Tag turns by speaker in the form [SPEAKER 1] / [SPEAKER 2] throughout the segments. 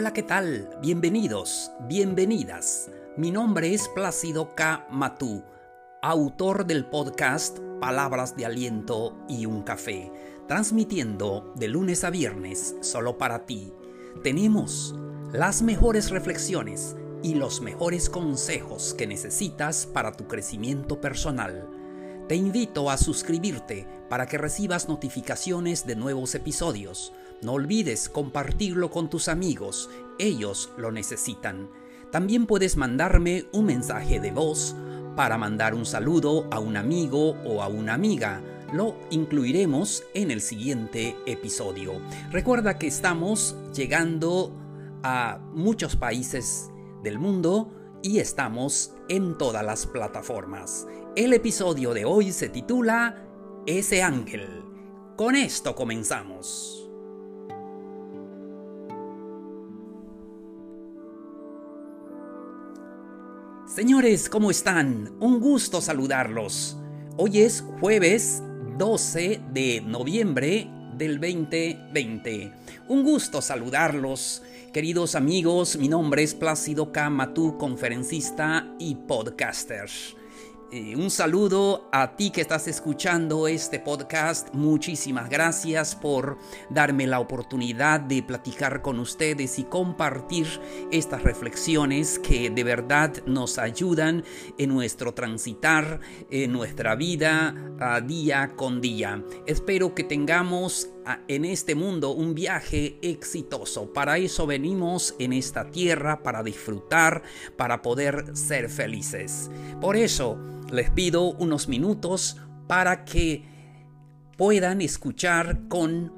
[SPEAKER 1] Hola, ¿qué tal? Bienvenidos, bienvenidas. Mi nombre es Plácido K. Matú, autor del podcast Palabras de Aliento y un Café, transmitiendo de lunes a viernes solo para ti. Tenemos las mejores reflexiones y los mejores consejos que necesitas para tu crecimiento personal. Te invito a suscribirte para que recibas notificaciones de nuevos episodios. No olvides compartirlo con tus amigos, ellos lo necesitan. También puedes mandarme un mensaje de voz para mandar un saludo a un amigo o a una amiga. Lo incluiremos en el siguiente episodio. Recuerda que estamos llegando a muchos países del mundo y estamos en todas las plataformas. El episodio de hoy se titula Ese ángel. Con esto comenzamos. Señores, ¿cómo están? Un gusto saludarlos. Hoy es jueves 12 de noviembre del 2020. Un gusto saludarlos. Queridos amigos, mi nombre es Plácido K. Conferencista y podcaster. Eh, un saludo a ti que estás escuchando este podcast. Muchísimas gracias por darme la oportunidad de platicar con ustedes y compartir estas reflexiones que de verdad nos ayudan en nuestro transitar, en nuestra vida día con día. Espero que tengamos en este mundo un viaje exitoso. Para eso venimos en esta tierra, para disfrutar, para poder ser felices. Por eso les pido unos minutos para que puedan escuchar con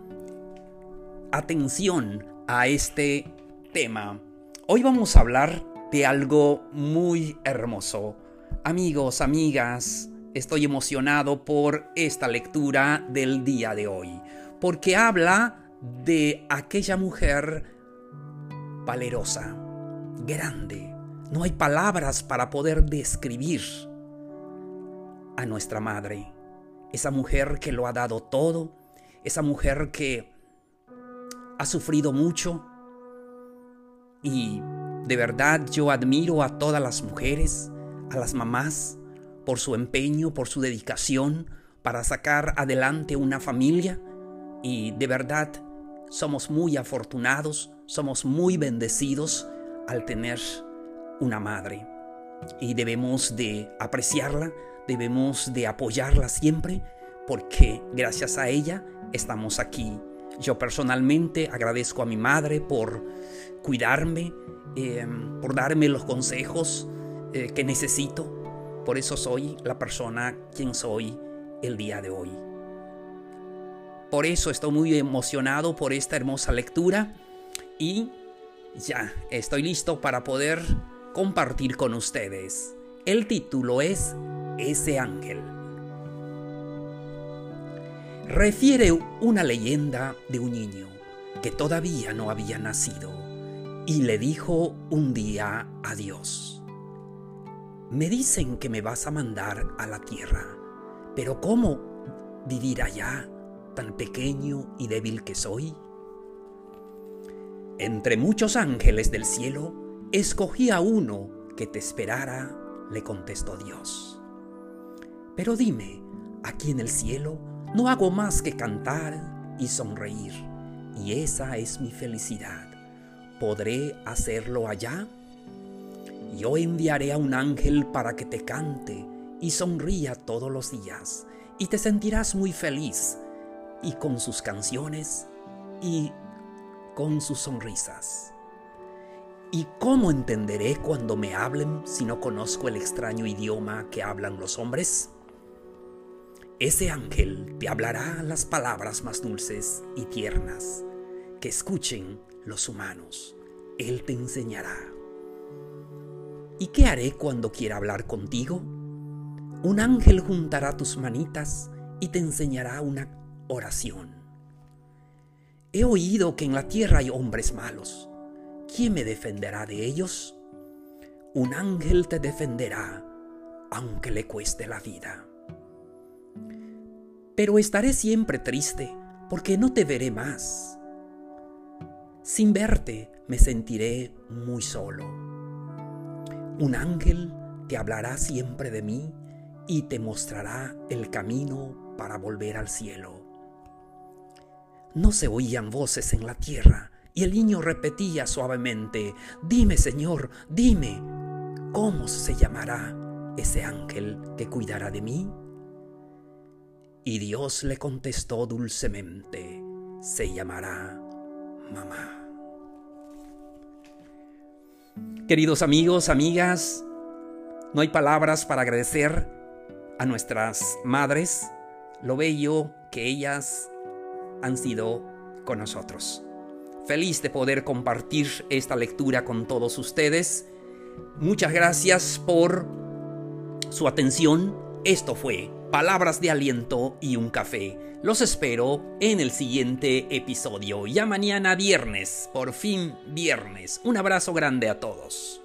[SPEAKER 1] atención a este tema. Hoy vamos a hablar de algo muy hermoso. Amigos, amigas, estoy emocionado por esta lectura del día de hoy porque habla de aquella mujer valerosa, grande. No hay palabras para poder describir a nuestra madre, esa mujer que lo ha dado todo, esa mujer que ha sufrido mucho. Y de verdad yo admiro a todas las mujeres, a las mamás, por su empeño, por su dedicación para sacar adelante una familia y de verdad somos muy afortunados, somos muy bendecidos al tener una madre. Y debemos de apreciarla, debemos de apoyarla siempre, porque gracias a ella estamos aquí. Yo personalmente agradezco a mi madre por cuidarme, em, por darme los consejos eh, que necesito. Por eso soy la persona quien soy el día de hoy. Por eso estoy muy emocionado por esta hermosa lectura y ya estoy listo para poder compartir con ustedes. El título es Ese ángel. Refiere una leyenda de un niño que todavía no había nacido y le dijo un día a Dios. Me dicen que me vas a mandar a la tierra, pero ¿cómo vivir allá? Tan pequeño y débil que soy? Entre muchos ángeles del cielo, escogí a uno que te esperara, le contestó Dios. Pero dime, aquí en el cielo no hago más que cantar y sonreír, y esa es mi felicidad. ¿Podré hacerlo allá? Yo enviaré a un ángel para que te cante y sonría todos los días, y te sentirás muy feliz y con sus canciones y con sus sonrisas. ¿Y cómo entenderé cuando me hablen si no conozco el extraño idioma que hablan los hombres? Ese ángel te hablará las palabras más dulces y tiernas que escuchen los humanos. Él te enseñará. ¿Y qué haré cuando quiera hablar contigo? Un ángel juntará tus manitas y te enseñará una oración. He oído que en la tierra hay hombres malos. ¿Quién me defenderá de ellos? Un ángel te defenderá, aunque le cueste la vida. Pero estaré siempre triste porque no te veré más. Sin verte me sentiré muy solo. Un ángel te hablará siempre de mí y te mostrará el camino para volver al cielo. No se oían voces en la tierra, y el niño repetía suavemente, Dime, Señor, dime, ¿cómo se llamará ese ángel que cuidará de mí? Y Dios le contestó dulcemente, se llamará mamá. Queridos amigos, amigas, no hay palabras para agradecer a nuestras madres lo bello que ellas han sido con nosotros. Feliz de poder compartir esta lectura con todos ustedes. Muchas gracias por su atención. Esto fue Palabras de Aliento y un Café. Los espero en el siguiente episodio. Ya mañana viernes, por fin viernes. Un abrazo grande a todos.